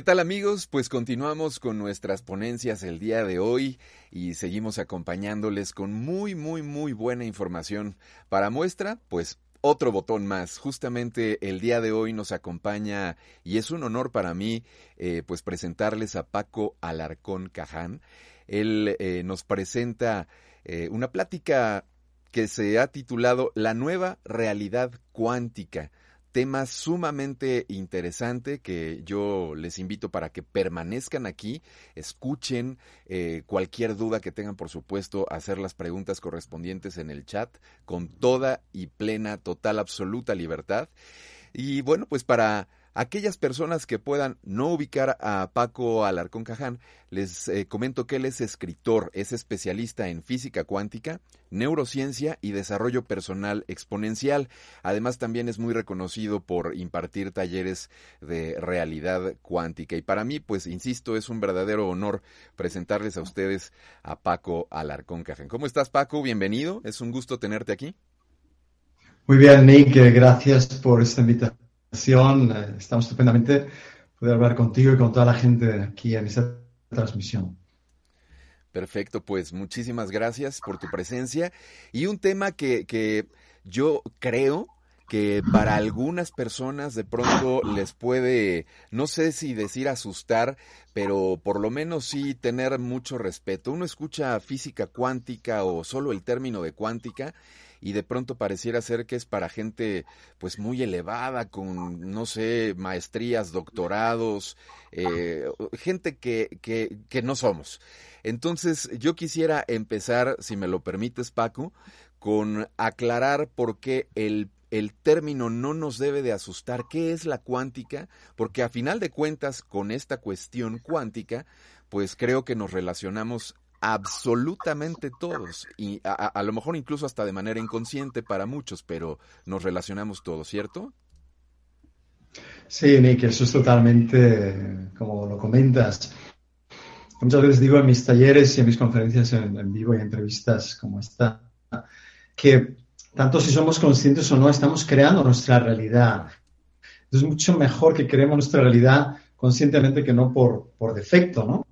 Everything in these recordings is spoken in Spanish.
¿Qué tal amigos? Pues continuamos con nuestras ponencias el día de hoy y seguimos acompañándoles con muy, muy, muy buena información. Para muestra, pues otro botón más. Justamente el día de hoy nos acompaña y es un honor para mí eh, pues presentarles a Paco Alarcón Caján. Él eh, nos presenta eh, una plática que se ha titulado La nueva realidad cuántica tema sumamente interesante que yo les invito para que permanezcan aquí, escuchen eh, cualquier duda que tengan, por supuesto, hacer las preguntas correspondientes en el chat con toda y plena, total, absoluta libertad. Y bueno, pues para Aquellas personas que puedan no ubicar a Paco Alarcón Caján, les eh, comento que él es escritor, es especialista en física cuántica, neurociencia y desarrollo personal exponencial. Además también es muy reconocido por impartir talleres de realidad cuántica. Y para mí, pues insisto, es un verdadero honor presentarles a ustedes a Paco Alarcón Caján. ¿Cómo estás Paco? Bienvenido, es un gusto tenerte aquí. Muy bien, Nick, gracias por esta invitación estamos estupendamente poder hablar contigo y con toda la gente aquí en esta transmisión. Perfecto, pues muchísimas gracias por tu presencia. Y un tema que, que yo creo que para algunas personas de pronto les puede, no sé si decir asustar, pero por lo menos sí tener mucho respeto. Uno escucha física cuántica o solo el término de cuántica y de pronto pareciera ser que es para gente pues muy elevada, con, no sé, maestrías, doctorados, eh, gente que, que, que no somos. Entonces yo quisiera empezar, si me lo permites Paco, con aclarar por qué el el término no nos debe de asustar. ¿Qué es la cuántica? Porque a final de cuentas, con esta cuestión cuántica, pues creo que nos relacionamos absolutamente todos y a, lo mejor incluso hasta de manera inconsciente para muchos, pero nos relacionamos todos, ¿cierto? Sí, Nick, eso es totalmente como lo comentas. Muchas veces digo en mis talleres y en mis conferencias en, vivo y entrevistas como esta, que tanto si somos conscientes o no, estamos creando nuestra realidad. Es mucho mejor que creemos nuestra realidad conscientemente que no por, por defecto, ¿no?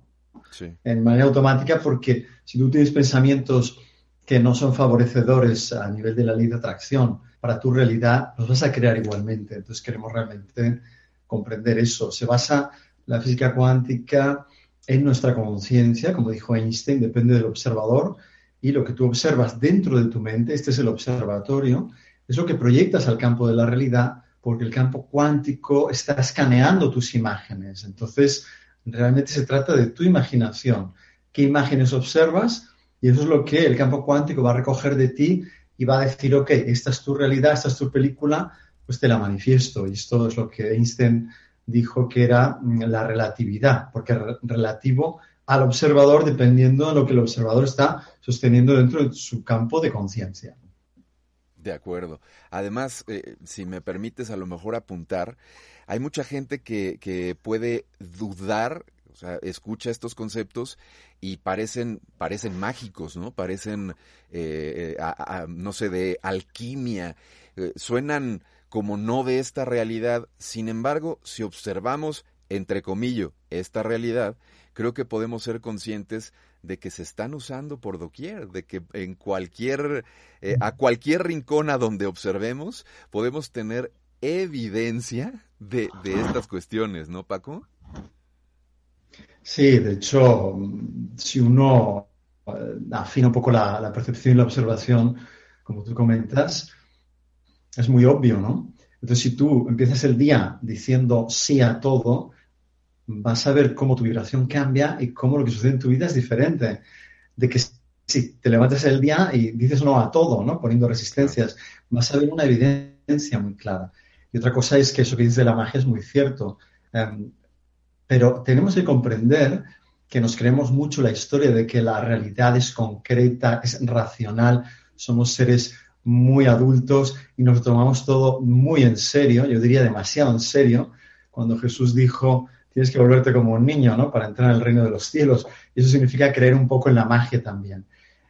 En manera automática, porque si tú tienes pensamientos que no son favorecedores a nivel de la ley de atracción para tu realidad, los vas a crear igualmente. Entonces queremos realmente comprender eso. Se basa la física cuántica en nuestra conciencia, como dijo Einstein, depende del observador y lo que tú observas dentro de tu mente, este es el observatorio, es lo que proyectas al campo de la realidad porque el campo cuántico está escaneando tus imágenes. Entonces, Realmente se trata de tu imaginación. ¿Qué imágenes observas? Y eso es lo que el campo cuántico va a recoger de ti y va a decir, ok, esta es tu realidad, esta es tu película, pues te la manifiesto. Y esto es lo que Einstein dijo que era mm, la relatividad, porque es relativo al observador dependiendo de lo que el observador está sosteniendo dentro de su campo de conciencia. De acuerdo. Además, eh, si me permites a lo mejor apuntar, hay mucha gente que, que puede dudar, o sea, escucha estos conceptos y parecen, parecen mágicos, ¿no? Parecen, eh, eh, no sé, de alquimia, eh, suenan como no de esta realidad. Sin embargo, si observamos, entre comillas, esta realidad, creo que podemos ser conscientes de que se están usando por doquier, de que en cualquier, a cualquier rincón a donde observemos, podemos tener evidencia de, estas cuestiones, ¿no, Paco? Sí, de hecho, si uno eh, afina un poco la, percepción y la observación, como tú comentas, es muy obvio, ¿no? Entonces, si tú empiezas el día diciendo sí a todo, vas a ver cómo tu vibración cambia y cómo lo que sucede en tu vida es diferente. De que si te levantas el día y dices no a todo, ¿no? Poniendo resistencias, vas a ver una evidencia muy clara. Y otra cosa es que eso que dices de la magia es muy cierto. Em, pero tenemos que comprender que nos creemos mucho la historia de que la realidad es concreta, es racional, somos seres muy adultos y nos tomamos todo muy en serio, yo diría demasiado en serio, cuando Jesús dijo, tienes que volverte como un niño, ¿no? Para entrar en el reino de los cielos. Y eso significa creer un poco en la magia también.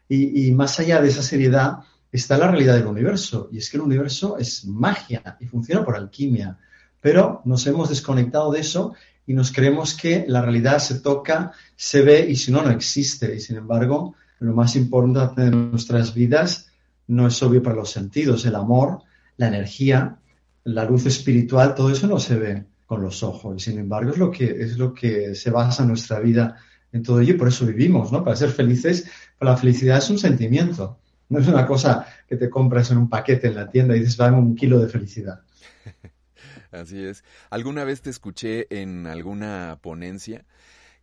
Y, más allá de esa seriedad está la realidad del universo. Y es que el universo es magia y funciona por alquimia. Pero nos hemos desconectado de eso y nos creemos que la realidad se toca, se ve y si no, no existe. Y sin embargo, lo más importante de nuestras vidas no es obvio para los sentidos. El amor, la energía, la luz espiritual, todo eso no se ve con los ojos. Y sin embargo es lo que, es lo que se basa en nuestra vida en todo ello y por eso vivimos, ¿no? Para ser felices, la felicidad es un sentimiento, no es una cosa que te compras en un paquete en la tienda y dices, dame un kilo de felicidad. Así es. Alguna vez te escuché en alguna ponencia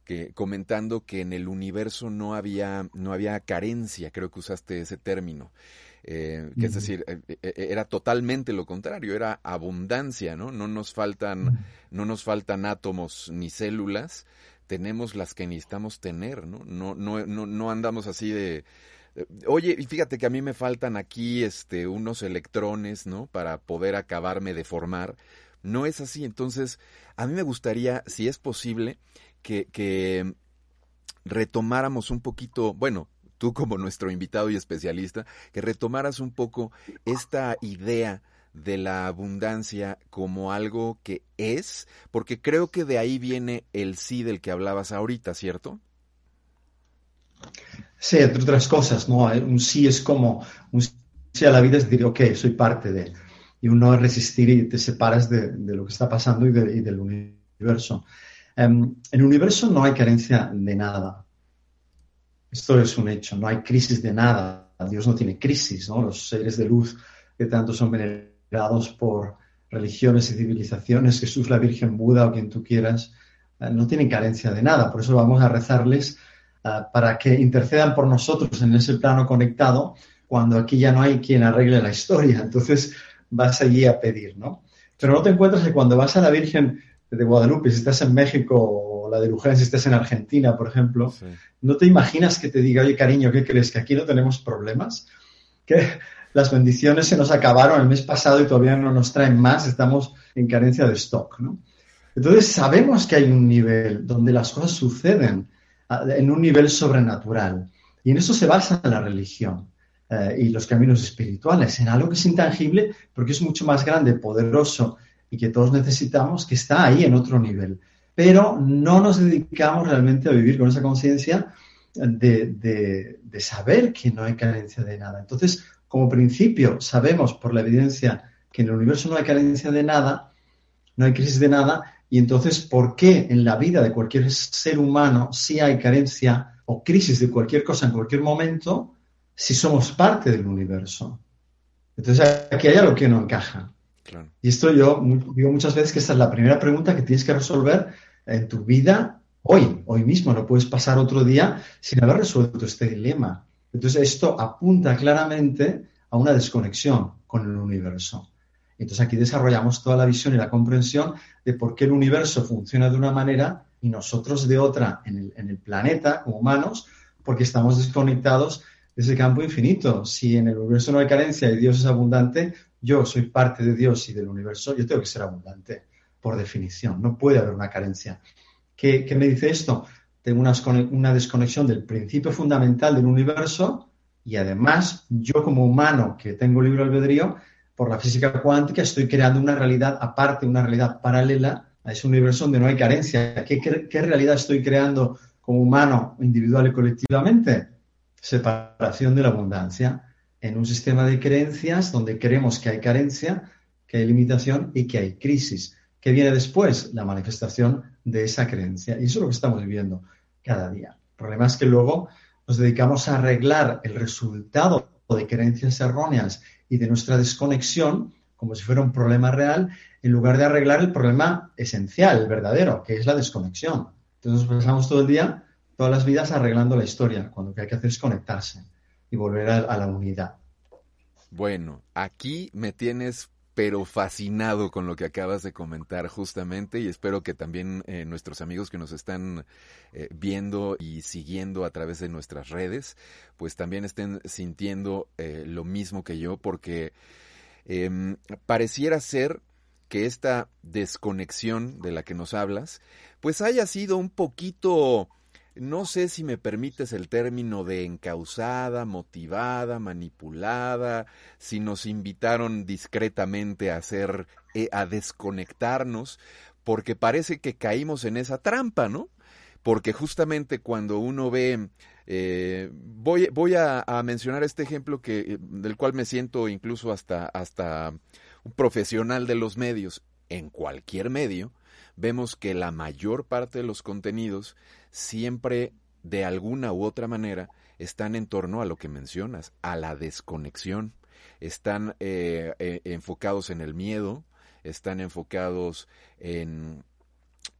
que comentando que en el universo no había no había carencia, creo que usaste ese término. Eh, que es decir, eh, eh, era totalmente lo contrario, era abundancia, ¿no? No nos faltan, no nos faltan átomos ni células, tenemos las que necesitamos tener, ¿no? No, no, no, no andamos así de, Oye, y fíjate que a mí me faltan aquí este unos electrones, ¿no? Para poder acabarme de formar. No es así. Entonces, a mí me gustaría, si es posible, que, que retomáramos un poquito, bueno, tú como nuestro invitado y especialista, que retomaras un poco esta idea de la abundancia como algo que es, porque creo que de ahí viene el sí del que hablabas ahorita, ¿cierto? Sí, entre otras cosas, ¿no? Un sí es como, un sí a la vida es decir, ok, soy parte de, y un no es resistir y te separas de, lo que está pasando y, del universo. Em, en el universo no hay carencia de nada. Esto es un hecho, no hay crisis de nada. Dios no tiene crisis, ¿no? Los seres de luz que tanto son venerados por religiones y civilizaciones, Jesús, la Virgen, Buda o quien tú quieras, eh, no tienen carencia de nada. Por eso vamos a rezarles eh, para que intercedan por nosotros en ese plano conectado cuando aquí ya no hay quien arregle la historia. Entonces vas allí a pedir, ¿no? Pero no te encuentras que cuando vas a la Virgen de Guadalupe, si estás en México la de Luján si estás en Argentina, por ejemplo, no te imaginas que te diga, oye, cariño, ¿qué crees? ¿Que aquí no tenemos problemas? Que las bendiciones se nos acabaron el mes pasado y todavía no nos traen más, estamos en carencia de stock, ¿no? Entonces sabemos que hay un nivel donde las cosas suceden en un nivel sobrenatural. Y en eso se basa la religión eh, y los caminos espirituales, en algo que es intangible, porque es mucho más grande, poderoso y que todos necesitamos, que está ahí en otro nivel pero no nos dedicamos realmente a vivir con esa conciencia de, saber que no hay carencia de nada. Entonces, como principio, sabemos por la evidencia que en el universo no hay carencia de nada, no hay crisis de nada, y entonces, ¿por qué en la vida de cualquier ser humano sí hay carencia o crisis de cualquier cosa en cualquier momento si somos parte del universo? Entonces, aquí hay algo que no encaja. Y esto yo digo muchas veces que esta es la primera pregunta que tienes que resolver en tu vida hoy, hoy mismo. No puedes pasar otro día sin haber resuelto este dilema. Entonces esto apunta claramente a una desconexión con el universo. Entonces aquí desarrollamos toda la visión y la comprensión de por qué el universo funciona de una manera y nosotros de otra en el, planeta como humanos, porque estamos desconectados de ese campo infinito. Si en el universo no hay carencia y Dios es abundante, yo soy parte de Dios y del universo, yo tengo que ser abundante por definición. No puede haber una carencia. ¿Qué, me dice esto? Tengo una, una desconexión del principio fundamental del universo y además yo como humano que tengo libre albedrío, por la física cuántica estoy creando una realidad aparte, una realidad paralela a ese universo donde no hay carencia. ¿Qué, realidad estoy creando como humano, individual y colectivamente? Separación de la abundancia en un sistema de creencias donde creemos que hay carencia, que hay limitación y que hay crisis. ¿Qué viene después? La manifestación de esa creencia. Y eso es lo que estamos viviendo cada día. El problema es que luego nos dedicamos a arreglar el resultado de creencias erróneas y de nuestra desconexión como si fuera un problema real, en lugar de arreglar el problema esencial, el verdadero, que es la desconexión. Entonces pasamos todo el día, todas las vidas arreglando la historia, cuando lo que hay que hacer es conectarse y volver a, la unidad. Bueno, aquí me tienes pero fascinado con lo que acabas de comentar justamente y espero que también eh, nuestros amigos que nos están eh, viendo y siguiendo a través de nuestras redes, pues también estén sintiendo eh, lo mismo que yo porque em, pareciera ser que esta desconexión de la que nos hablas, pues haya sido un poquito no sé si me permites el término de encausada, motivada, manipulada, si nos invitaron discretamente a hacer, eh, a desconectarnos, porque parece que caímos en esa trampa, ¿no? Porque justamente cuando uno ve, eh, voy, voy a, mencionar este ejemplo que, eh, del cual me siento incluso hasta, hasta un profesional de los medios, en cualquier medio, vemos que la mayor parte de los contenidos siempre de alguna u otra manera están en torno a lo que mencionas, a la desconexión. Están eh, eh, enfocados en el miedo, están enfocados en,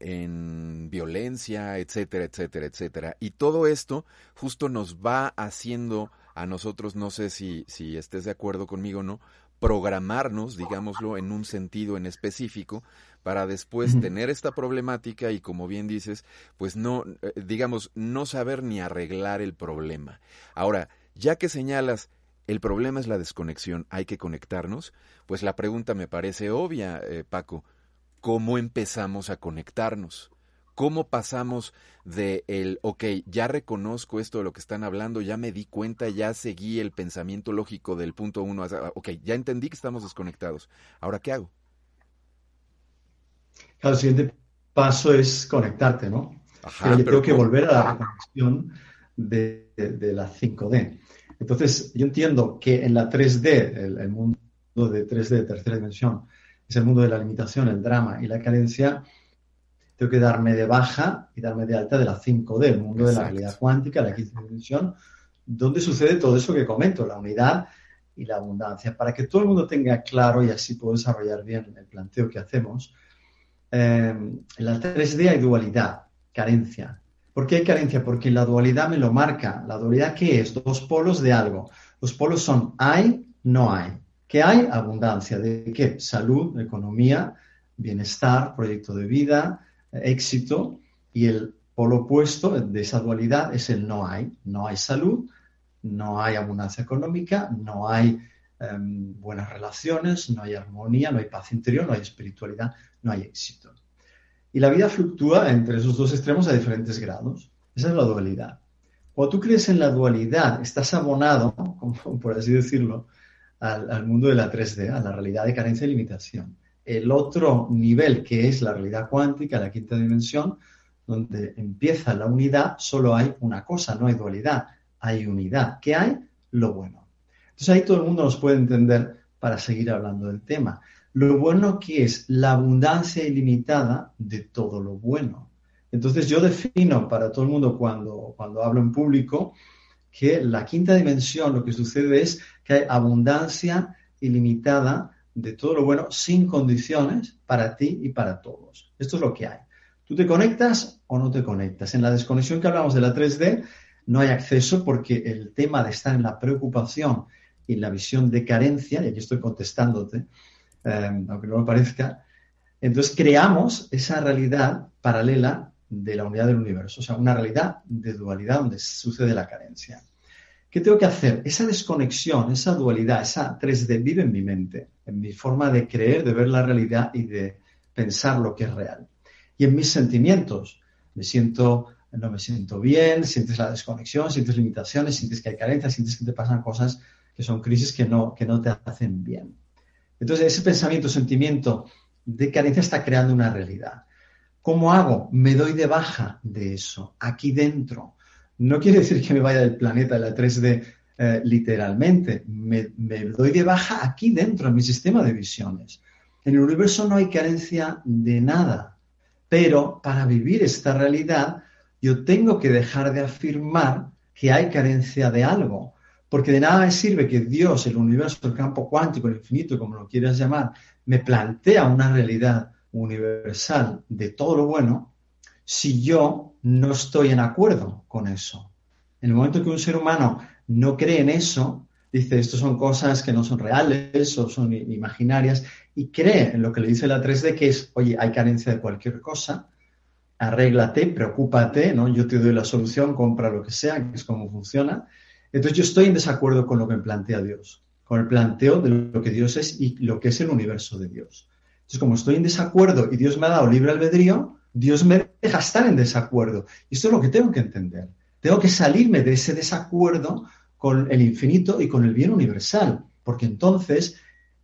en violencia, etcétera, etcétera, etcétera. Y todo esto justo nos va haciendo a nosotros, no sé si, si estés de acuerdo conmigo o no, programarnos, digámoslo, en un sentido en específico, para después tener esta problemática y, como bien dices, pues no, eh, digamos, no saber ni arreglar el problema. Ahora, ya que señalas, el problema es la desconexión, hay que conectarnos, pues la pregunta me parece obvia, eh, Paco, ¿cómo empezamos a conectarnos? ¿Cómo pasamos de el, ok, ya reconozco esto de lo que están hablando, ya me di cuenta, ya seguí el pensamiento lógico del punto uno, ok, ya entendí que estamos desconectados. Ahora, ¿qué hago? El siguiente paso es conectarte, ¿no? Ajá, pero yo tengo que volver a la conexión de, la 5D. Entonces, yo entiendo que en la 3D, el, el mundo de 3D, de tercera dimensión, es el mundo de la limitación, el drama y la carencia tengo que darme de baja y darme de alta de la 5D, el mundo de la realidad cuántica, la quinta dimensión, donde sucede todo eso que comento, la unidad y la abundancia. Para que todo el mundo tenga claro y así puedo desarrollar bien el planteo que hacemos, eh, en la 3D hay dualidad, carencia. ¿Por qué hay carencia? Porque la dualidad me lo marca. ¿La dualidad qué es? Dos polos de algo. Los polos son hay, no hay. ¿Qué hay? Abundancia. ¿De qué? Salud, economía, bienestar, proyecto de vida, éxito y el polo opuesto de esa dualidad es el no hay. No hay salud, no hay abundancia económica, no hay em, buenas relaciones, no hay armonía, no hay paz interior, no hay espiritualidad, no hay éxito. Y la vida fluctúa entre esos dos extremos a diferentes grados. Esa es la dualidad. Cuando tú crees en la dualidad, estás abonado, por así decirlo, al, al mundo de la 3D, a la realidad de carencia y limitación el otro nivel que es la realidad cuántica, la quinta dimensión, donde empieza la unidad, solo hay una cosa, no hay dualidad, hay unidad. ¿Qué hay? Lo bueno. Entonces ahí todo el mundo nos puede entender para seguir hablando del tema. Lo bueno que es la abundancia ilimitada de todo lo bueno. Entonces yo defino para todo el mundo cuando, cuando hablo en público que la quinta dimensión lo que sucede es que hay abundancia ilimitada de todo lo bueno sin condiciones para ti y para todos. Esto es lo que hay. Tú te conectas o no te conectas. En la desconexión que hablamos de la 3D no hay acceso porque el tema de estar en la preocupación y en la visión de carencia, y aquí estoy contestándote, eh, aunque no me parezca, entonces creamos esa realidad paralela de la unidad del universo, o sea, una realidad de dualidad donde sucede la carencia. ¿Qué tengo que hacer? Esa desconexión, esa dualidad, esa 3D vive en mi mente, en mi forma de creer, de ver la realidad y de pensar lo que es real. Y en mis sentimientos. Me siento, no me siento bien, sientes la desconexión, sientes limitaciones, sientes que hay carencias, sientes que te pasan cosas que son crisis que no, que no te hacen bien. Entonces, ese pensamiento, sentimiento de carencia está creando una realidad. ¿Cómo hago? Me doy de baja de eso, aquí dentro no quiere decir que me vaya del planeta de la 3D eh, literalmente. Me, me, doy de baja aquí dentro, en mi sistema de visiones. En el universo no hay carencia de nada. Pero para vivir esta realidad, yo tengo que dejar de afirmar que hay carencia de algo. Porque de nada me sirve que Dios, el universo, el campo cuántico, el infinito, como lo quieras llamar, me plantea una realidad universal de todo lo bueno, si yo no estoy en acuerdo con eso. En el momento que un ser humano no cree en eso, dice, esto son cosas que no son reales o son imaginarias, y cree en lo que le dice la 3D, que es, oye, hay carencia de cualquier cosa, arréglate, preocúpate, ¿no? Yo te doy la solución, compra lo que sea, que es como funciona. Entonces yo estoy en desacuerdo con lo que me plantea Dios, con el planteo de lo que Dios es y lo que es el universo de Dios. Entonces, como estoy en desacuerdo y Dios me ha dado libre albedrío, Dios me deja estar en desacuerdo. Y esto es lo que tengo que entender. Tengo que salirme de ese desacuerdo con el infinito y con el bien universal, porque entonces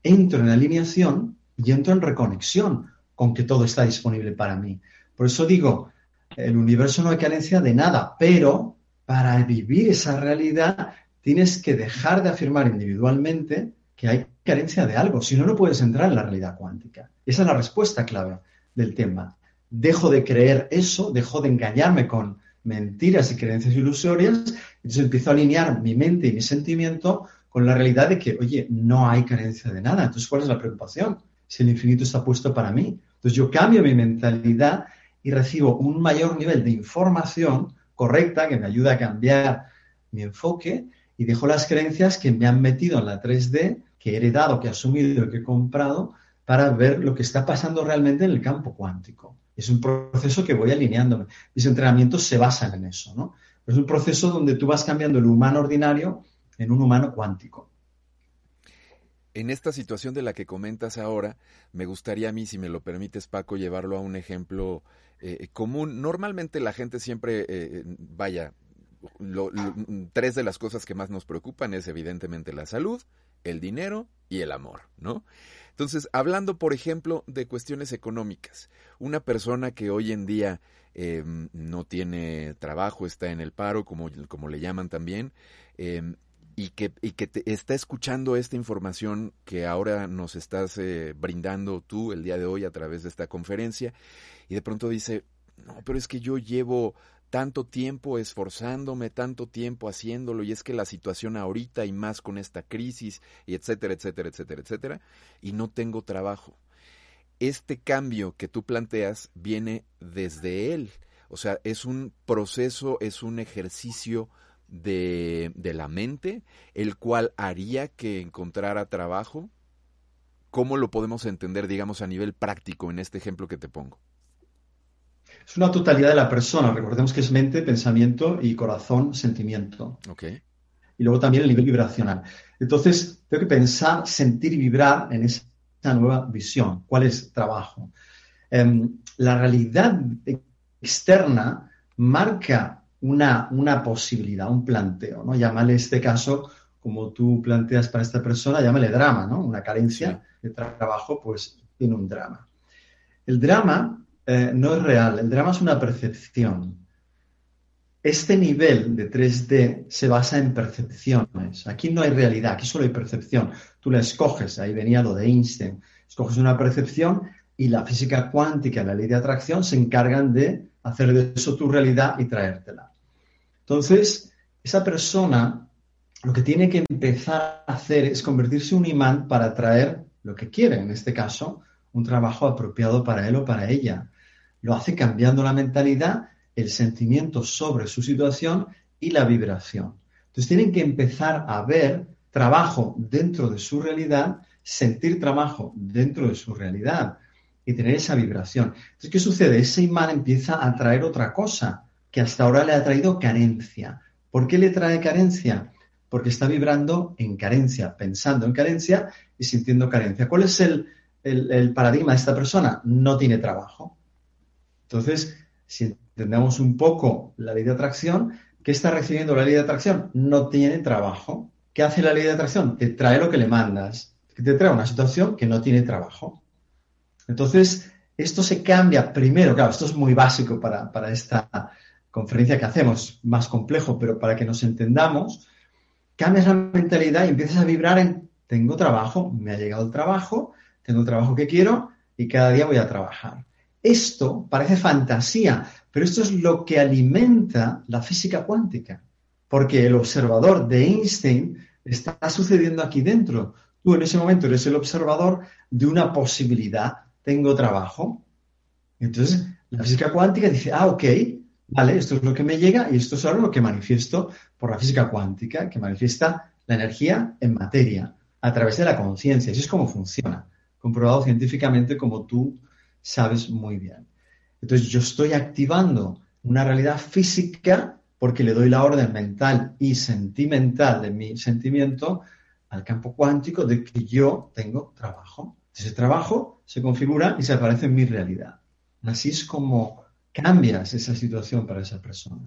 entro en alineación y entro en reconexión con que todo está disponible para mí. Por eso digo, el universo no hay carencia de nada, pero para vivir esa realidad tienes que dejar de afirmar individualmente que hay carencia de algo, si no, no puedes entrar en la realidad cuántica. Esa es la respuesta clave del tema. Dejo de creer eso, dejo de engañarme con mentiras y creencias ilusorias, entonces empiezo a alinear mi mente y mi sentimiento con la realidad de que, oye, no hay carencia de nada. Entonces, ¿cuál es la preocupación? Si el infinito está puesto para mí. Entonces, yo cambio mi mentalidad y recibo un mayor nivel de información correcta que me ayuda a cambiar mi enfoque y dejo las creencias que me han metido en la 3D, que he heredado, que he asumido, que he comprado, para ver lo que está pasando realmente en el campo cuántico. Es un proceso que voy alineándome. Mis entrenamientos se basan en eso, ¿no? Es un proceso donde tú vas cambiando el humano ordinario en un humano cuántico. En esta situación de la que comentas ahora, me gustaría a mí, si me lo permites, Paco, llevarlo a un ejemplo eh, común. Normalmente la gente siempre, eh, vaya, tres de las cosas que más nos preocupan es evidentemente la salud, el dinero y el amor, ¿no? Entonces, hablando, por ejemplo, de cuestiones económicas, una persona que hoy en día em, no tiene trabajo, está en el paro, como, como le llaman también, em, y que, y que te está escuchando esta información que ahora nos estás eh, brindando tú el día de hoy a través de esta conferencia, y de pronto dice, no, pero es que yo llevo tanto tiempo esforzándome, tanto tiempo haciéndolo, y es que la situación ahorita y más con esta crisis, y etcétera, etcétera, etcétera, etcétera, y no tengo trabajo. Este cambio que tú planteas viene desde él, o sea, es un proceso, es un ejercicio de, de la mente, el cual haría que encontrara trabajo. ¿Cómo lo podemos entender, digamos, a nivel práctico en este ejemplo que te pongo? Es una totalidad de la persona. Recordemos que es mente, pensamiento y corazón, sentimiento. Okay. Y luego también el nivel vibracional. Entonces, tengo que pensar, sentir y vibrar en esa nueva visión. ¿Cuál es trabajo? Em, la realidad externa marca una, una, posibilidad, un planteo, ¿no? Llámale este caso, como tú planteas para esta persona, llámale drama, ¿no? Una carencia de trabajo, pues tiene un drama. El drama eh, no es real, el drama es una percepción. Este nivel de 3D se basa en percepciones. Aquí no hay realidad, aquí solo hay percepción. Tú la escoges, ahí venía lo de Einstein. Escoges una percepción y la física cuántica la ley de atracción se encargan de hacer de eso tu realidad y traértela. Entonces, esa persona lo que tiene que empezar a hacer es convertirse en un imán para atraer lo que quiere, en este caso, un trabajo apropiado para él o para ella lo hace cambiando la mentalidad, el sentimiento sobre su situación y la vibración. Entonces tienen que empezar a ver trabajo dentro de su realidad, sentir trabajo dentro de su realidad y tener esa vibración. Entonces, ¿qué sucede? Ese imán empieza a traer otra cosa que hasta ahora le ha traído carencia. ¿Por qué le trae carencia? Porque está vibrando en carencia, pensando en carencia y sintiendo carencia. ¿Cuál es el, el paradigma de esta persona? No tiene trabajo. Entonces, si entendemos un poco la ley de atracción, ¿qué está recibiendo la ley de atracción? No tiene trabajo. ¿Qué hace la ley de atracción? Te trae lo que le mandas. Te trae una situación que no tiene trabajo. Entonces, esto se cambia primero, claro, esto es muy básico para, para esta conferencia que hacemos, más complejo, pero para que nos entendamos, cambias la mentalidad y empiezas a vibrar en tengo trabajo, me ha llegado el trabajo, tengo el trabajo que quiero y cada día voy a trabajar. Esto parece fantasía, pero esto es lo que alimenta la física cuántica. porque el observador de Einstein está sucediendo aquí dentro. Tú en ese momento eres el observador de una posibilidad. Tengo trabajo. Entonces, la física cuántica dice, ah, ok, vale, esto es lo que me llega y esto es ahora lo que manifiesto por la física cuántica, que manifiesta la energía en materia a través de la conciencia. Eso es como funciona, comprobado científicamente como tú sabes muy bien. Entonces, yo estoy activando una realidad física porque le doy la orden mental y sentimental de mi sentimiento al campo cuántico de que yo tengo trabajo. Ese trabajo se configura y se aparece en mi realidad. Así es como cambias esa situación para esa persona.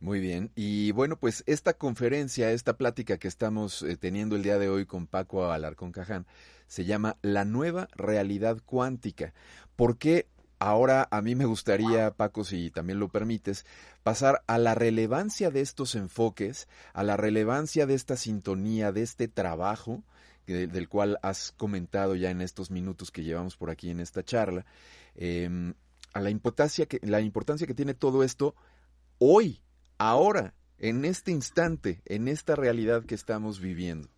Muy bien. Y bueno, pues esta conferencia, esta plática que estamos eh, teniendo el día de hoy con Paco Alarcón Caján, se llama La nueva realidad cuántica. ¿Por qué ahora a mí me gustaría, Paco, si también lo permites, pasar a la relevancia de estos enfoques, a la relevancia de esta sintonía, de este trabajo del cual has comentado ya en estos minutos que llevamos por aquí en esta charla, em, a la importancia, que, la importancia que tiene todo esto hoy, ahora, en este instante, en esta realidad que estamos viviendo.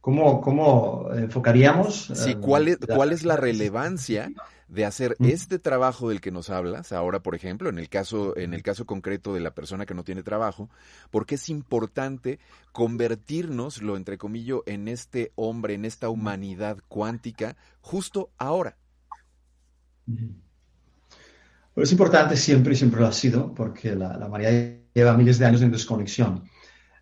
¿Cómo, cómo enfocaríamos? Sí, ¿cuál es, ¿cuál es la relevancia de hacer este trabajo del que nos hablas, ahora por ejemplo, en el caso, en el caso concreto de la persona que no tiene trabajo, porque es importante convertirnos, lo entre comillas, en este hombre, en esta humanidad cuántica, justo ahora. Pues es importante siempre y siempre lo ha sido, porque la, la humanidad lleva miles de años en desconexión.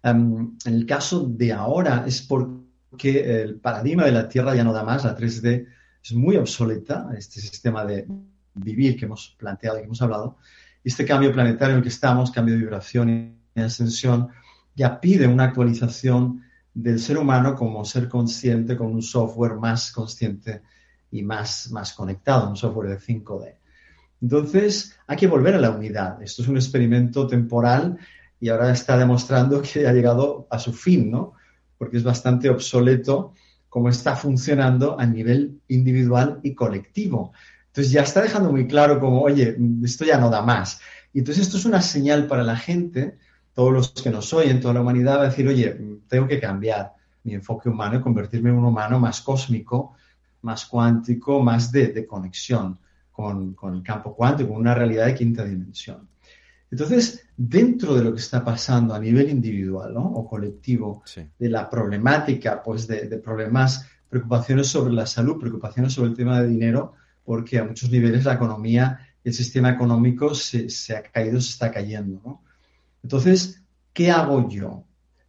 Em, en el caso de ahora es porque el paradigma de la Tierra ya no da más, la 3D es muy obsoleta, este sistema de vivir que hemos planteado y que hemos hablado. Este cambio planetario en el que estamos, cambio de vibración y ascensión, ya pide una actualización del ser humano como ser consciente con un software más consciente y más, más conectado, un software de 5D. Entonces, hay que volver a la unidad. Esto es un experimento temporal y ahora está demostrando que ha llegado a su fin, ¿no? Porque es bastante obsoleto cómo está funcionando a nivel individual y colectivo. Entonces ya está dejando muy claro como, oye, esto ya no da más. Y entonces esto es una señal para la gente, todos los que nos oyen, toda la humanidad va a decir, oye, tengo que cambiar mi enfoque humano y convertirme en un humano más cósmico, más cuántico, más de, conexión con, con el campo cuántico, con una realidad de quinta dimensión. Entonces, dentro de lo que está pasando a nivel individual o colectivo, de la problemática, pues de, problemas, preocupaciones sobre la salud, preocupaciones sobre el tema de dinero, porque a muchos niveles la economía, el sistema económico se, se ha caído, se está cayendo. Entonces, ¿qué hago yo?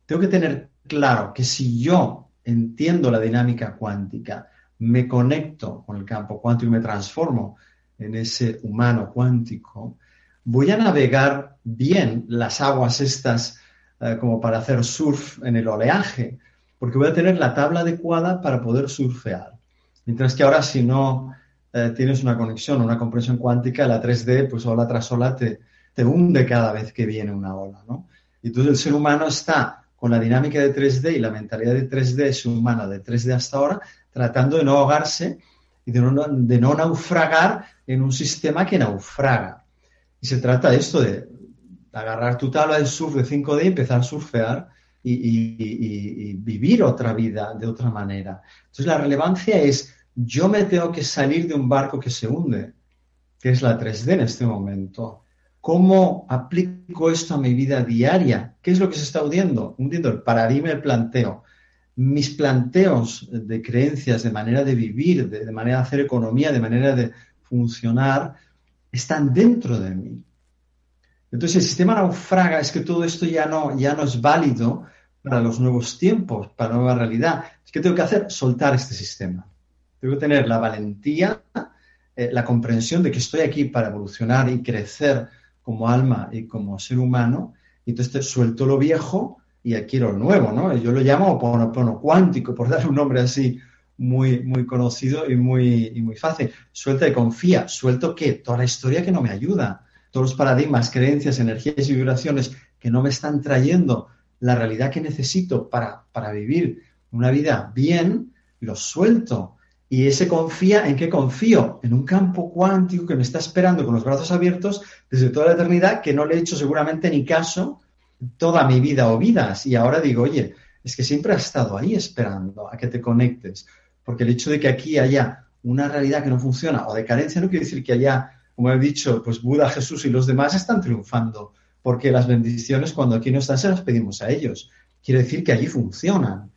Tengo que tener claro que si yo entiendo la dinámica cuántica, me conecto con el campo cuántico y me transformo en ese humano cuántico, voy a navegar bien las aguas estas eh, como para hacer surf en el oleaje, porque voy a tener la tabla adecuada para poder surfear. Mientras que ahora si no eh, tienes una conexión, una comprensión cuántica, la 3D, pues ola tras ola te, te hunde cada vez que viene una ola, ¿no? Y entonces el ser humano está con la dinámica de 3D y la mentalidad de 3D humana de 3D hasta ahora, tratando de no ahogarse y de no, de no naufragar en un sistema que naufraga. Y se trata de esto, de agarrar tu tabla de surf de 5D y empezar a surfear y, vivir otra vida de otra manera. Entonces la relevancia es, yo me tengo que salir de un barco que se hunde, que es la 3D en este momento. ¿Cómo aplico esto a mi vida diaria? ¿Qué es lo que se está hundiendo? Hundiendo el paradigma del planteo. Mis planteos de creencias, de manera de vivir, de manera de hacer economía, de manera de funcionar, están dentro de mí. Entonces el sistema naufraga, es que todo esto ya no, ya no es válido para los nuevos tiempos, para la nueva realidad. Es que tengo que hacer soltar este sistema. Tengo que tener la valentía, eh, la comprensión de que estoy aquí para evolucionar y crecer como alma y como ser humano. Y entonces suelto lo viejo y adquiero lo nuevo, ¿no? Yo lo llamo pono cuántico, por dar un nombre así muy, muy conocido y muy, muy fácil. Suelta y confía. Suelto que toda la historia que no me ayuda, todos los paradigmas, creencias, energías y vibraciones que no me están trayendo la realidad que necesito para, para vivir una vida bien, los suelto Y ese confía, ¿en qué confío? En un campo cuántico que me está esperando con los brazos abiertos desde toda la eternidad, que no le he hecho seguramente ni caso toda mi vida o vidas. Y ahora digo, oye, es que siempre ha estado ahí esperando a que te conectes. Porque el hecho de que aquí haya una realidad que no funciona o de carencia no quiere decir que haya, como he dicho, pues Buda, Jesús y los demás están triunfando. Porque las bendiciones cuando aquí no están se las pedimos a ellos. Quiere decir que allí funcionan.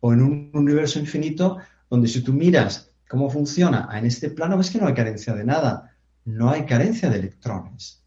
O en un universo infinito donde si tú miras cómo funciona en este plano, ves que no hay carencia de nada, no hay carencia de electrones.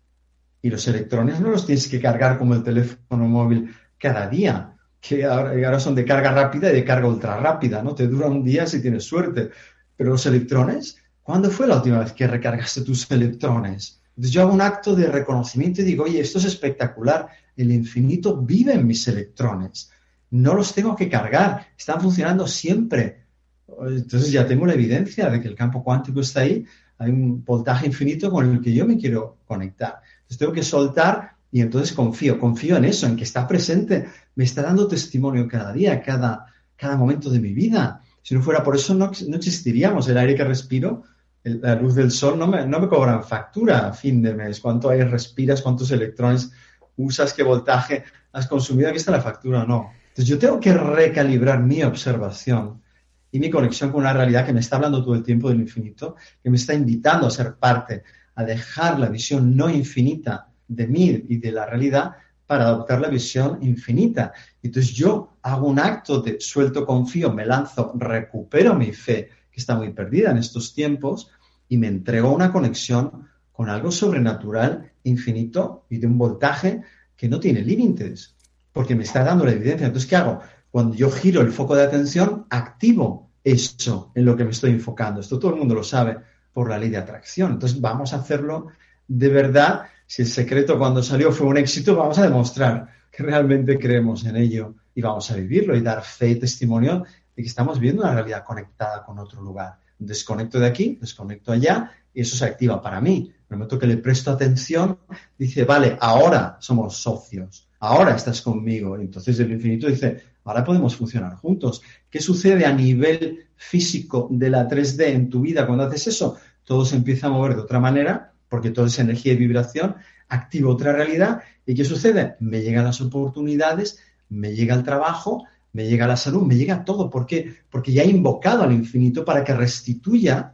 Y los electrones no los tienes que cargar como el teléfono móvil cada día, que ahora son de carga rápida y de carga ultra rápida, ¿no? Te dura un día si tienes suerte. Pero los electrones, ¿cuándo fue la última vez que recargaste tus electrones? Entonces yo hago un acto de reconocimiento y digo, oye, esto es espectacular, el infinito vive en mis electrones, no los tengo que cargar, están funcionando siempre, entonces ya tengo la evidencia de que el campo cuántico está ahí, hay un voltaje infinito con el que yo me quiero conectar. Entonces tengo que soltar y entonces confío, confío en eso, en que está presente, me está dando testimonio cada día, cada, cada momento de mi vida. Si no fuera por eso, no, no existiríamos. El aire que respiro, la luz del sol, no me, no me cobran factura a fin de mes. ¿Cuánto aire respiras? ¿Cuántos electrones usas? ¿Qué voltaje has consumido? Aquí está la factura, no. Entonces yo tengo que recalibrar mi observación y mi conexión con una realidad que me está hablando todo el tiempo del infinito, que me está invitando a ser parte, a dejar la visión no infinita de mí y de la realidad para adoptar la visión infinita. Entonces yo hago un acto de suelto, confío, me lanzo, recupero mi fe, que está muy perdida en estos tiempos, y me entrego a una conexión con algo sobrenatural, infinito y de un voltaje que no tiene límites, porque me está dando la evidencia. Entonces, ¿qué hago? Cuando yo giro el foco de atención, activo eso en lo que me estoy enfocando. Esto todo el mundo lo sabe por la ley de atracción. Entonces vamos a hacerlo de verdad. Si el secreto cuando salió fue un éxito, vamos a demostrar que realmente creemos en ello y vamos a vivirlo y dar fe y testimonio de que estamos viendo una realidad conectada con otro lugar. Desconecto de aquí, desconecto allá y eso se activa para mí. En el momento que le presto atención, dice, vale, ahora somos socios, ahora estás conmigo. entonces el infinito dice, ahora podemos funcionar juntos. ¿Qué sucede a nivel físico de la 3D en tu vida cuando haces eso? Todo se empieza a mover de otra manera, porque toda esa energía y vibración activa otra realidad. ¿Y qué sucede? Me llegan las oportunidades, me llega el trabajo, me llega la salud, me llega todo. ¿Por qué? Porque ya he invocado al infinito para que restituya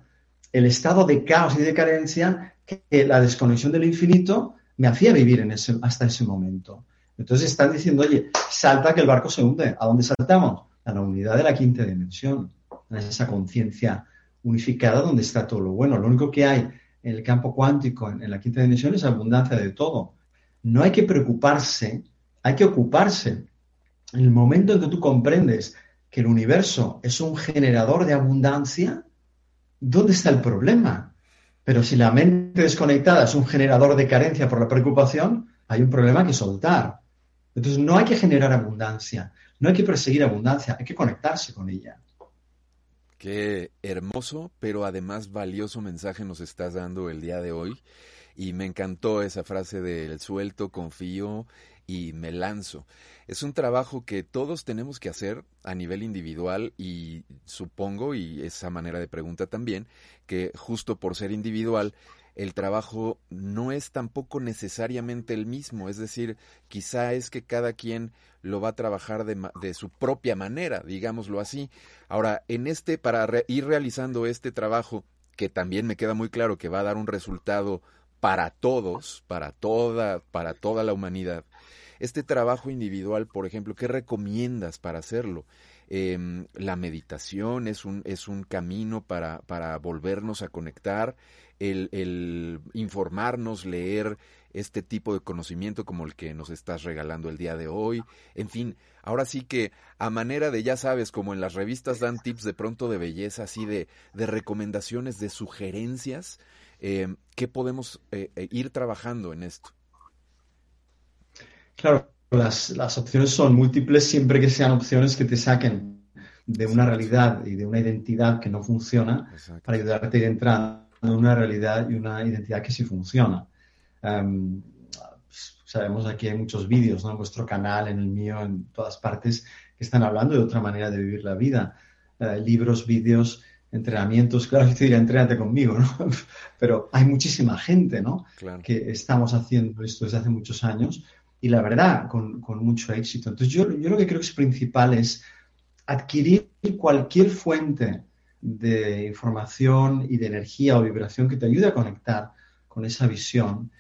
el estado de caos y de carencia que la desconexión del infinito me hacía vivir hasta ese momento. Entonces están diciendo, oye, salta que el barco se hunde. ¿A dónde saltamos? A la unidad de la quinta dimensión, a esa conciencia unificada donde está todo lo bueno. Lo único que hay en el campo cuántico, en, la quinta dimensión, es abundancia de todo. No hay que preocuparse, hay que ocuparse. En el momento en que tú comprendes que el universo es un generador de abundancia, ¿dónde está el problema? Pero si la mente desconectada es un generador de carencia por la preocupación, hay un problema que soltar. Entonces no hay que generar abundancia, no hay que perseguir abundancia, hay que conectarse con ella. Qué hermoso, pero además valioso mensaje nos estás dando el día de hoy. Y me encantó esa frase del suelto, confío y me lanzo. Es un trabajo que todos tenemos que hacer a nivel individual y supongo, y esa manera de pregunta también, que justo por ser individual el trabajo no es tampoco necesariamente el mismo, es decir, quizá es que cada quien lo va a trabajar de, su propia manera, digámoslo así. Ahora, en este, para ir realizando este trabajo, que también me queda muy claro que va a dar un resultado para todos, para toda, para toda la humanidad. Este trabajo individual, por ejemplo, ¿qué recomiendas para hacerlo? Em, la meditación es un, es un camino para, para volvernos a conectar el, informarnos, leer este tipo de conocimiento como el que nos estás regalando el día de hoy. En fin, ahora sí que a manera de, ya sabes, como en las revistas dan tips de pronto de belleza, así de, de recomendaciones, de sugerencias, eh, ¿qué podemos eh, eh, ir trabajando en esto? Claro, las, las opciones son múltiples siempre que sean opciones que te saquen de una realidad y de una identidad que no funciona para ayudarte a ir entrando una realidad y una identidad que sí funciona. Em, sabemos aquí hay muchos vídeos en vuestro canal, en el mío, en todas partes, que están hablando de otra manera de vivir la vida. Eh, libros, vídeos entrenamientos, claro, yo te diría, entrénate conmigo, ¿no? Pero hay muchísima gente, ¿no? Que estamos haciendo esto desde hace muchos años y la verdad, con, mucho éxito. Entonces, yo, yo, lo que creo que es principal es adquirir cualquier fuente de información y de energía o vibración que te ayude a conectar con esa visión.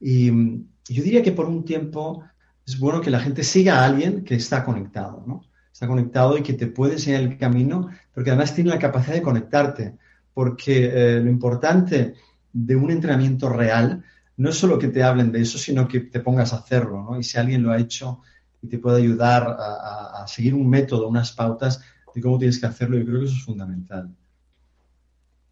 Y yo diría que por un tiempo es bueno que la gente siga a alguien que está conectado, ¿no? Está conectado y que te puede enseñar el camino, porque además tiene la capacidad de conectarte. Porque eh, lo importante de un entrenamiento real no es solo que te hablen de eso, sino que te pongas a hacerlo, ¿no? Y si alguien lo ha hecho y te puede ayudar a, a seguir un método, unas pautas de cómo tienes que hacerlo, yo creo que eso es fundamental.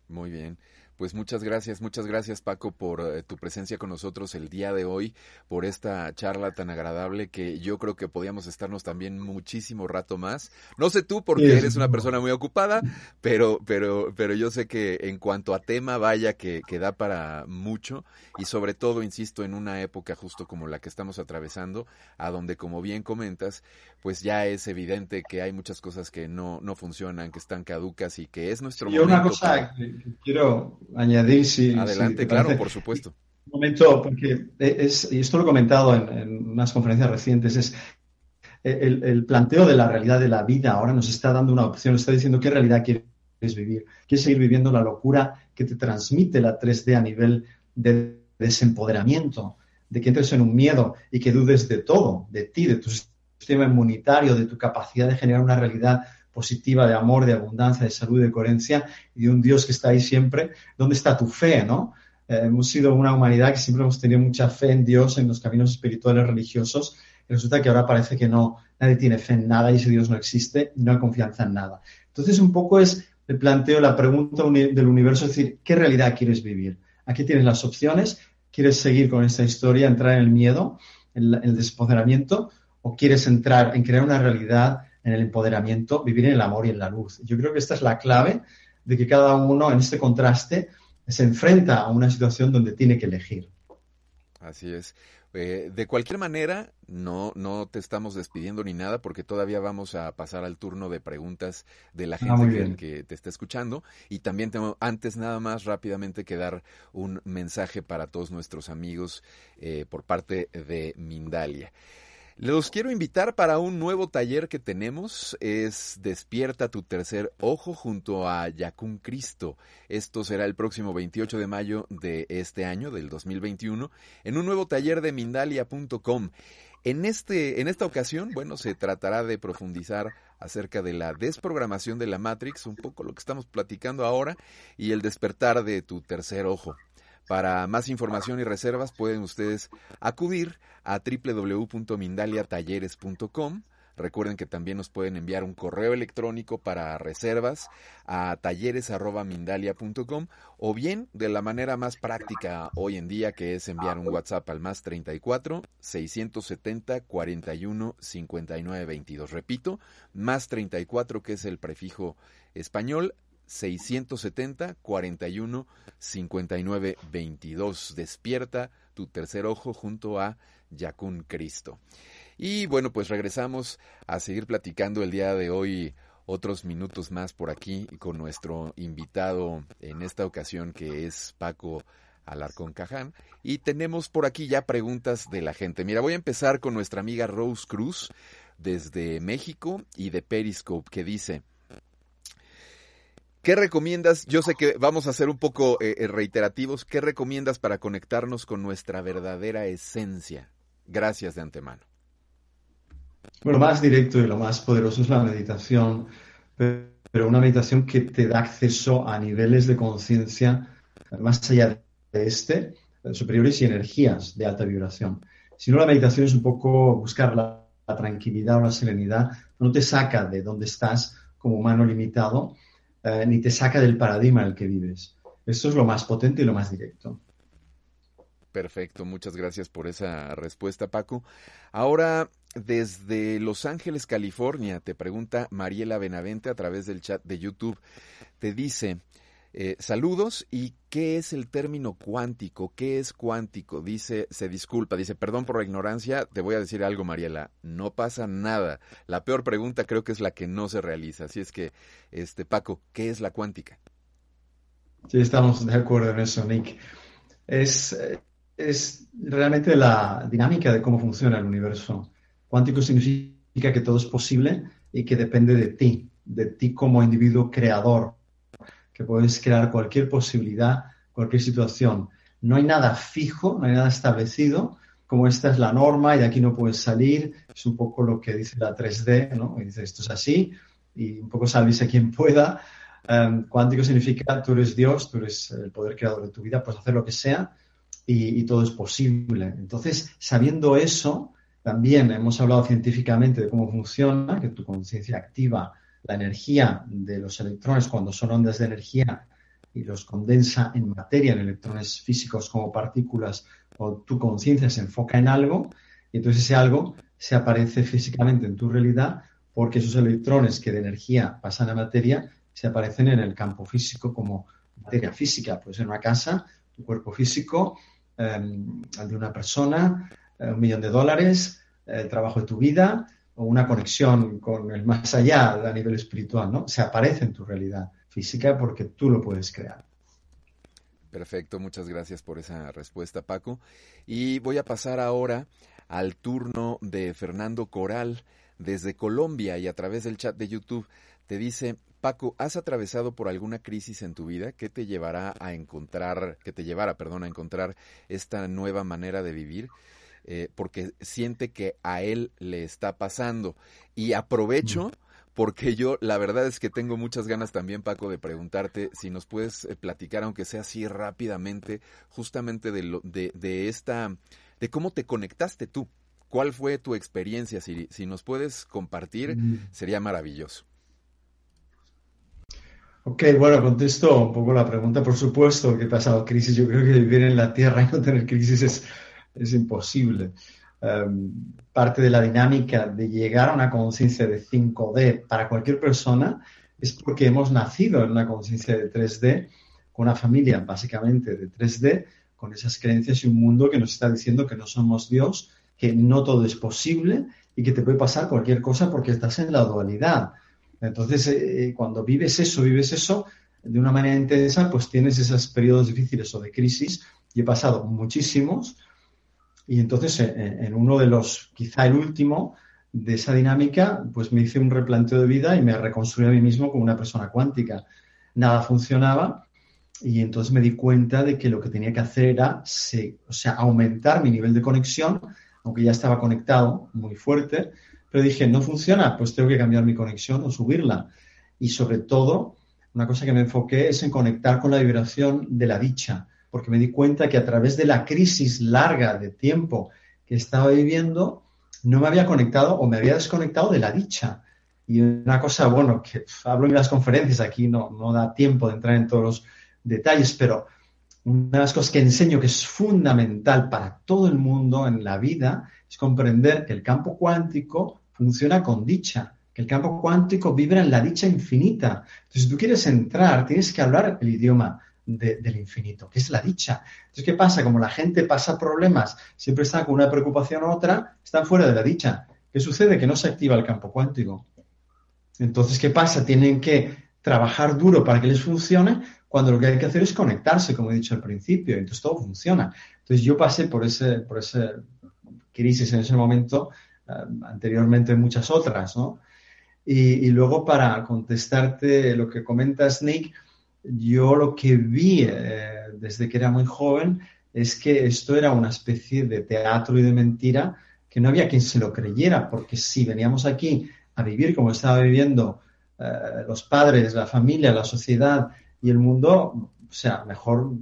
Muy bien. Pues muchas gracias, muchas gracias Paco por eh, tu presencia con nosotros el día de hoy, por esta charla tan agradable que yo creo que podíamos estarnos también muchísimo rato más. No sé tú porque eres una persona muy ocupada, pero, pero, pero yo sé que en cuanto a tema, vaya que, que da para mucho y sobre todo, insisto, en una época justo como la que estamos atravesando, a donde como bien comentas, pues ya es evidente que hay muchas cosas que no, no funcionan, que están caducas y que es nuestro y una cosa que quiero añadir si... Adelante, claro, por supuesto. Un momento, porque es, y esto lo he comentado en, unas conferencias recientes, es el, planteo de la realidad de la vida ahora nos está dando una opción, está diciendo qué realidad quieres vivir, quieres seguir viviendo la locura que te transmite la 3D a nivel de desempoderamiento, de que entres en un miedo y que dudes de todo, de ti, de tu sistema inmunitario, de tu capacidad de generar una realidad positiva de amor, de abundancia, de salud, de coherencia y de un Dios que está ahí siempre. ¿Dónde está tu fe, no? Eh, hemos sido una humanidad que siempre hemos tenido mucha fe en Dios, en los caminos espirituales religiosos, y resulta que ahora parece que no, nadie tiene fe en nada y ese Dios no existe no hay confianza en nada. Entonces, un poco es el planteo, la pregunta del universo, es decir, ¿qué realidad quieres vivir? Aquí tienes las opciones. ¿Quieres seguir con esta historia, entrar en el miedo, en el despoderamiento, o quieres entrar en crear una realidad en el empoderamiento, vivir en el amor y en la luz. Yo creo que esta es la clave de que cada uno en este contraste se enfrenta a una situación donde tiene que elegir. Así es. Eh, de cualquier manera, no, no te estamos despidiendo ni nada porque todavía vamos a pasar al turno de preguntas de la ah, gente que, te está escuchando. Y también tengo antes nada más rápidamente que dar un mensaje para todos nuestros amigos eh, por parte de Mindalia. Los quiero invitar para un nuevo taller que tenemos. Es Despierta tu tercer ojo junto a Yacún Cristo. Esto será el próximo 28 de mayo de este año, del 2021, en un nuevo taller de Mindalia.com. En, este, en esta ocasión, bueno, se tratará de profundizar acerca de la desprogramación de la Matrix, un poco lo que estamos platicando ahora, y el despertar de tu tercer ojo. Para más información y reservas pueden ustedes acudir a www.mindaliatalleres.com. Recuerden que también nos pueden enviar un correo electrónico para reservas a talleres.mindalia.com o bien de la manera más práctica hoy en día que es enviar un WhatsApp al más 34 670 41 59 22. Repito, más 34 que es el prefijo español 670 41 59 22. Despierta tu tercer ojo junto a Yacún Cristo. Y bueno, pues regresamos a seguir platicando el día de hoy otros minutos más por aquí con nuestro invitado en esta ocasión que es Paco Alarcón Caján. Y tenemos por aquí ya preguntas de la gente. Mira, voy a empezar con nuestra amiga Rose Cruz desde México y de Periscope que dice, ¿Qué recomiendas? Yo sé que vamos a ser un poco eh, eh, reiterativos. ¿Qué recomiendas para conectarnos con nuestra verdadera esencia? Gracias de antemano. Bueno, lo más directo y lo más poderoso es la meditación, pero una meditación que te da acceso a niveles de conciencia más allá de este, superiores y energías de alta vibración. Si no, la meditación es un poco buscar la, la tranquilidad o la serenidad, no te saca de donde estás como humano limitado, eh, ni te saca del paradigma en el que vives. Esto es lo más potente y lo más directo. Perfecto, muchas gracias por esa respuesta, Paco. Ahora, desde Los Ángeles, California, te pregunta Mariela Benavente a través del chat de YouTube. Te dice, Eh, saludos y ¿qué es el término cuántico? ¿Qué es cuántico? Dice, se disculpa, dice, perdón por la ignorancia, te voy a decir algo, Mariela, no pasa nada. La peor pregunta creo que es la que no se realiza. Así es que, este Paco, ¿qué es la cuántica? Sí, estamos de acuerdo en eso, Nick. Es, es realmente la dinámica de cómo funciona el universo. Cuántico significa que todo es posible y que depende de ti, de ti como individuo creador que puedes crear cualquier posibilidad, cualquier situación. No hay nada fijo, no hay nada establecido, como esta es la norma y de aquí no puedes salir. Es un poco lo que dice la 3D, ¿no? Y dice esto es así y un poco a quien pueda. Um, cuántico significa tú eres Dios, tú eres el poder creador de tu vida, puedes hacer lo que sea y todo es posible. Entonces, sabiendo eso, también hemos hablado científicamente de cómo funciona, que tu conciencia activa la energía de los electrones cuando son ondas de energía y los condensa en materia, en electrones físicos como partículas, o tu conciencia se enfoca en algo, y entonces ese algo se aparece físicamente en tu realidad porque esos electrones que de energía pasan a materia se aparecen en el campo físico como materia física. Puede ser una casa, tu cuerpo físico, em, el de una persona, eh, un millón de dólares, el trabajo de tu vida, o una conexión con el más allá a nivel espiritual, ¿no? Se aparece en tu realidad física porque tú lo puedes crear. Perfecto, muchas gracias por esa respuesta, Paco. Y voy a pasar ahora al turno de Fernando Coral desde Colombia y a través del chat de YouTube. Te dice, Paco, ¿has atravesado por alguna crisis en tu vida que te llevará a encontrar, que te llevara, perdón, a encontrar esta nueva manera de vivir? Eh, porque siente que a él le está pasando. Y aprovecho. Porque yo, la verdad es que tengo muchas ganas también, Paco, de preguntarte si nos puedes eh, platicar, aunque sea así rápidamente, justamente de, lo, de, de esta, de cómo te conectaste tú. ¿Cuál fue tu experiencia? Si, si nos puedes compartir, sería maravilloso. Ok, bueno, contesto un poco la pregunta. Por supuesto que he pasado crisis. Yo creo que vivir en la Tierra y no tener crisis es, es imposible. Em, parte de la dinámica de llegar a una conciencia de 5D para cualquier persona es porque hemos nacido en una conciencia de 3D, con una familia básicamente de 3D, con esas creencias y un mundo que nos está diciendo que no somos Dios, que no todo es posible y que te puede pasar cualquier cosa porque estás en la dualidad. Entonces, eh, eh, cuando vives eso, vives eso de una manera intensa, pues tienes esos periodos difíciles o de crisis. Y he pasado muchísimos, y entonces, eh, eh, en uno de los, quizá el último de esa dinámica, pues me hice un replanteo de vida y me reconstruí a mí mismo como una persona cuántica. Nada funcionaba y entonces me di cuenta de que lo que tenía que hacer era, o sea, aumentar mi nivel de conexión, aunque ya estaba conectado muy fuerte, pero dije, no funciona, pues tengo que cambiar mi conexión o subirla. Y sobre todo, una cosa que me enfoqué es en conectar con la vibración de la dicha porque me di cuenta que a través de la crisis larga de tiempo que estaba viviendo, no me había conectado o me había desconectado de la dicha. Y una cosa, bueno, que hablo en las conferencias, aquí no, no da tiempo de entrar en todos los detalles, pero una de las cosas que enseño que es fundamental para todo el mundo en la vida es comprender que el campo cuántico funciona con dicha, que el campo cuántico vibra en la dicha infinita. Entonces, si tú quieres entrar, tienes que hablar el idioma del infinito, que es la dicha. Entonces, ¿qué pasa? Como la gente pasa problemas, siempre está con una preocupación u otra, están fuera de la dicha. ¿Qué sucede? Que no se activa el campo cuántico. Entonces, ¿qué pasa? Tienen que trabajar duro para que les funcione cuando lo que hay que hacer es conectarse, como he dicho al principio, entonces todo funciona. Entonces yo pasé por ese, por ese crisis en ese momento, eh, anteriormente muchas otras, ¿no? Y, y, luego para contestarte lo que comentas, Nick, yo lo que vi eh, desde que era muy joven es que esto era una especie de teatro y de mentira que no había quien se lo creyera, porque si veníamos aquí a vivir como estaba viviendo eh, los padres, la familia, la sociedad y el mundo, o sea, mejor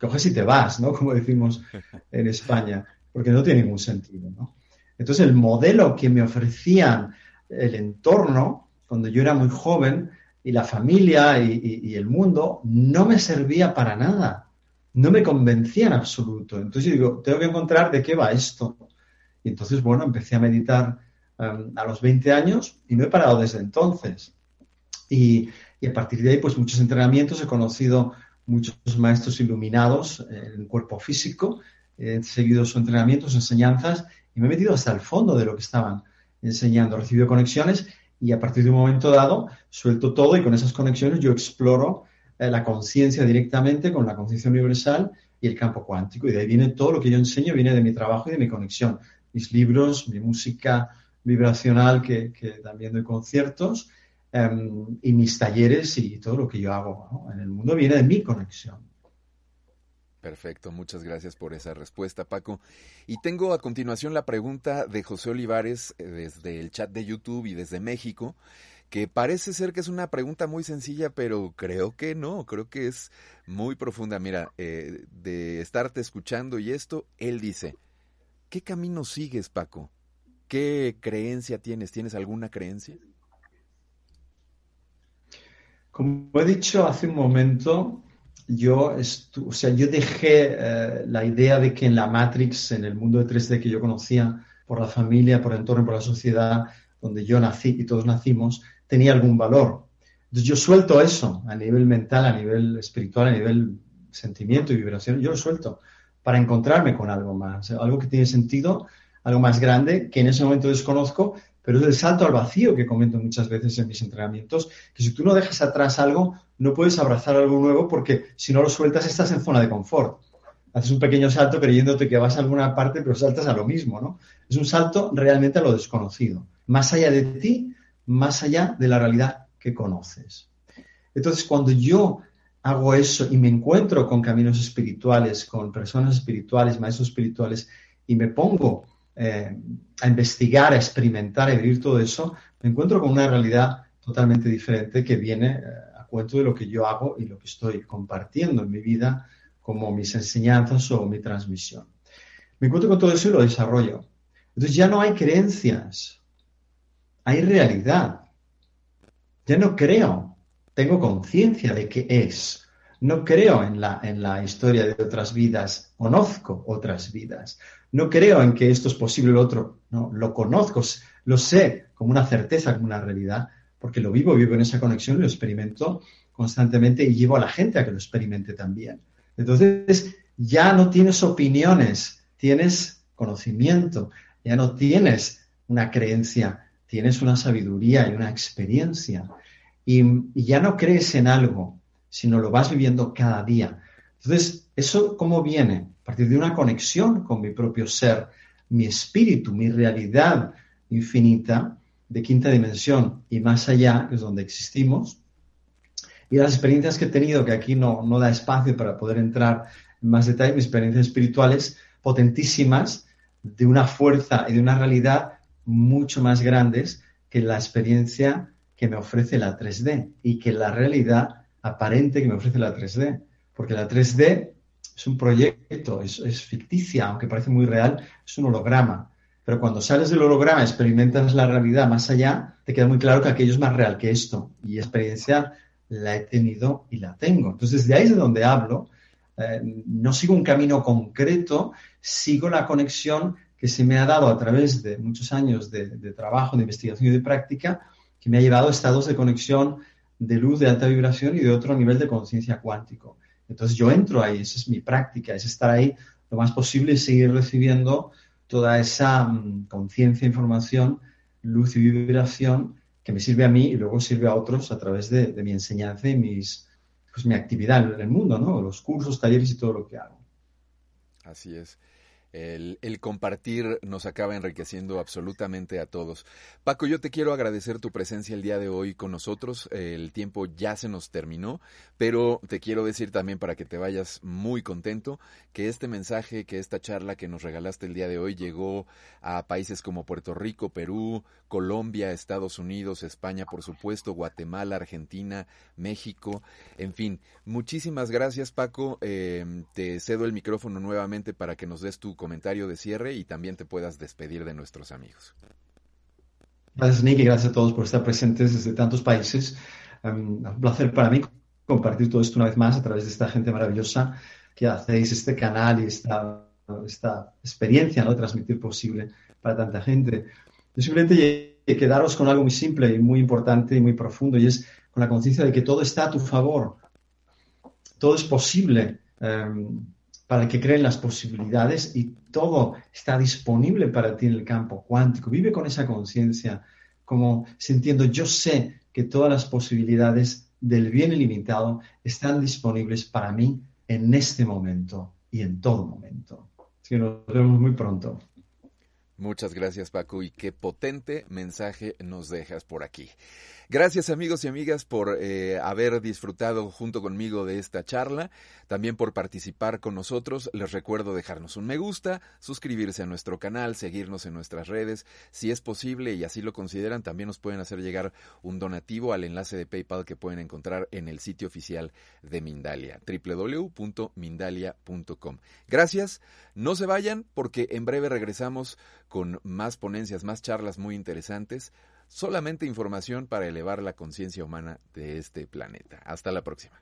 coges y te vas, ¿no? Como decimos en España, porque no tiene ningún sentido, ¿no? Entonces, el modelo que me ofrecían el entorno, cuando yo era muy joven, y la familia y, el mundo no me servía para nada, no me convencía en absoluto. Entonces yo digo, tengo que encontrar de qué va esto. Y entonces, bueno, empecé a meditar em, a los 20 años y no he parado desde entonces. Y, a partir de ahí, pues muchos entrenamientos, he conocido muchos maestros iluminados en el cuerpo físico, he seguido sus entrenamientos, enseñanzas y me he metido hasta el fondo de lo que estaban enseñando, he recibido conexiones y a partir de un momento dado suelto todo y con esas conexiones yo exploro eh, la conciencia directamente con la conciencia universal y el campo cuántico. Y de ahí viene todo lo que yo enseño, viene de mi trabajo y de mi conexión. Mis libros, mi música vibracional, que, también doy conciertos, em, y mis talleres y todo lo que yo hago en el mundo viene de mi conexión. Perfecto, muchas gracias por esa respuesta, Paco. Y tengo a continuación la pregunta de José Olivares eh, desde el chat de YouTube y desde México, que parece ser que es una pregunta muy sencilla, pero creo que no, creo que es muy profunda. Mira, eh, de estarte escuchando y esto, él dice, ¿qué camino sigues, Paco? ¿Qué creencia tienes? ¿Tienes alguna creencia? Como he dicho hace un momento, yo, o sea, yo dejé eh, la idea de que en la Matrix, en el mundo de 3D que yo conocía, por la familia, por el entorno, por la sociedad donde yo nací y todos nacimos, tenía algún valor. Entonces yo suelto eso a nivel mental, a nivel espiritual, a nivel sentimiento y vibración, yo lo suelto para encontrarme con algo más, algo que tiene sentido, algo más grande que en ese momento desconozco, pero es el salto al vacío que comento muchas veces en mis entrenamientos, que si tú no dejas atrás algo, no puedes abrazar algo nuevo porque si no lo sueltas estás en zona de confort. Haces un pequeño salto creyéndote que vas a alguna parte, pero saltas a lo mismo, ¿no? Es un salto realmente a lo desconocido, más allá de ti, más allá de la realidad que conoces. Entonces, cuando yo hago eso y me encuentro con caminos espirituales, con personas espirituales, maestros espirituales, y me pongo eh, a investigar, a experimentar, a vivir todo eso, me encuentro con una realidad totalmente diferente que viene eh, a cuento de lo que yo hago y lo que estoy compartiendo en mi vida como mis enseñanzas o mi transmisión. Me encuentro con todo eso y lo desarrollo. Entonces ya no hay creencias, hay realidad. Ya no creo, tengo conciencia de que es. No creo en la, en la historia de otras vidas, conozco otras vidas. No creo en que esto es posible lo otro, no, lo conozco, lo sé como una certeza, como una realidad, porque lo vivo, vivo en esa conexión, lo experimento constantemente y llevo a la gente a que lo experimente también. Entonces, ya no tienes opiniones, tienes conocimiento, ya no tienes una creencia, tienes una sabiduría y una experiencia. Y ya no crees en algo, sino lo vas viviendo cada día. Entonces, ¿eso cómo viene? a partir de una conexión con mi propio ser, mi espíritu, mi realidad infinita de quinta dimensión y más allá, que es donde existimos. Y las experiencias que he tenido, que aquí no, no da espacio para poder entrar en más detalle, mis experiencias espirituales potentísimas, de una fuerza y de una realidad mucho más grandes que la experiencia que me ofrece la 3D y que la realidad aparente que me ofrece la 3D. Porque la 3D es un proyecto, es, ficticia, aunque parece muy real, es un holograma. Pero cuando sales del holograma, experimentas la realidad más allá, te queda muy claro que aquello es más real que esto. Y experiencia la he tenido y la tengo. Entonces, de ahí es de donde hablo. Eh, no sigo un camino concreto, sigo la conexión que se me ha dado a través de muchos años de, de trabajo, de investigación y de práctica, que me ha llevado a estados de conexión de luz de alta vibración y de otro nivel de conciencia cuántico. Entonces yo entro ahí, esa es mi práctica, es estar ahí lo más posible y seguir recibiendo toda esa mm, conciencia, información, luz y vibración que me sirve a mí y luego sirve a otros a través de, mi enseñanza y mis, pues, mi actividad en el mundo, ¿no? Los cursos, talleres y todo lo que hago. Así es. El, compartir nos acaba enriqueciendo absolutamente a todos. Paco, yo te quiero agradecer tu presencia el día de hoy con nosotros. El tiempo ya se nos terminó, pero te quiero decir también para que te vayas muy contento que este mensaje, que esta charla que nos regalaste el día de hoy llegó a países como Puerto Rico, Perú, Colombia, Estados Unidos, España, por supuesto, Guatemala, Argentina, México, en fin. Muchísimas gracias, Paco. Eh, te cedo el micrófono nuevamente para que nos des tu comentario de cierre y también te puedas despedir de nuestros amigos. Gracias, Nick, y gracias a todos por estar presentes desde tantos países. Um, un placer para mí compartir todo esto una vez más a través de esta gente maravillosa que hacéis este canal y esta, esta experiencia ¿no? transmitir posible para tanta gente. Yo simplemente quedaros con algo muy simple y muy importante y muy profundo, y es con la conciencia de que todo está a tu favor. Todo es posible em, para que creen las posibilidades y todo está disponible para ti en el campo cuántico. Vive con esa conciencia, como sintiendo, yo sé que todas las posibilidades del bien ilimitado están disponibles para mí en este momento y en todo momento. Así nos vemos muy pronto. Muchas gracias Paco y qué potente mensaje nos dejas por aquí. Gracias amigos y amigas por eh, haber disfrutado junto conmigo de esta charla, también por participar con nosotros. Les recuerdo dejarnos un me gusta, suscribirse a nuestro canal, seguirnos en nuestras redes. Si es posible y así lo consideran, también nos pueden hacer llegar un donativo al enlace de PayPal que pueden encontrar en el sitio oficial de Mindalia, www.mindalia.com. Gracias, no se vayan porque en breve regresamos con más ponencias, más charlas muy interesantes solamente información para elevar la conciencia humana de este planeta. Hasta la próxima.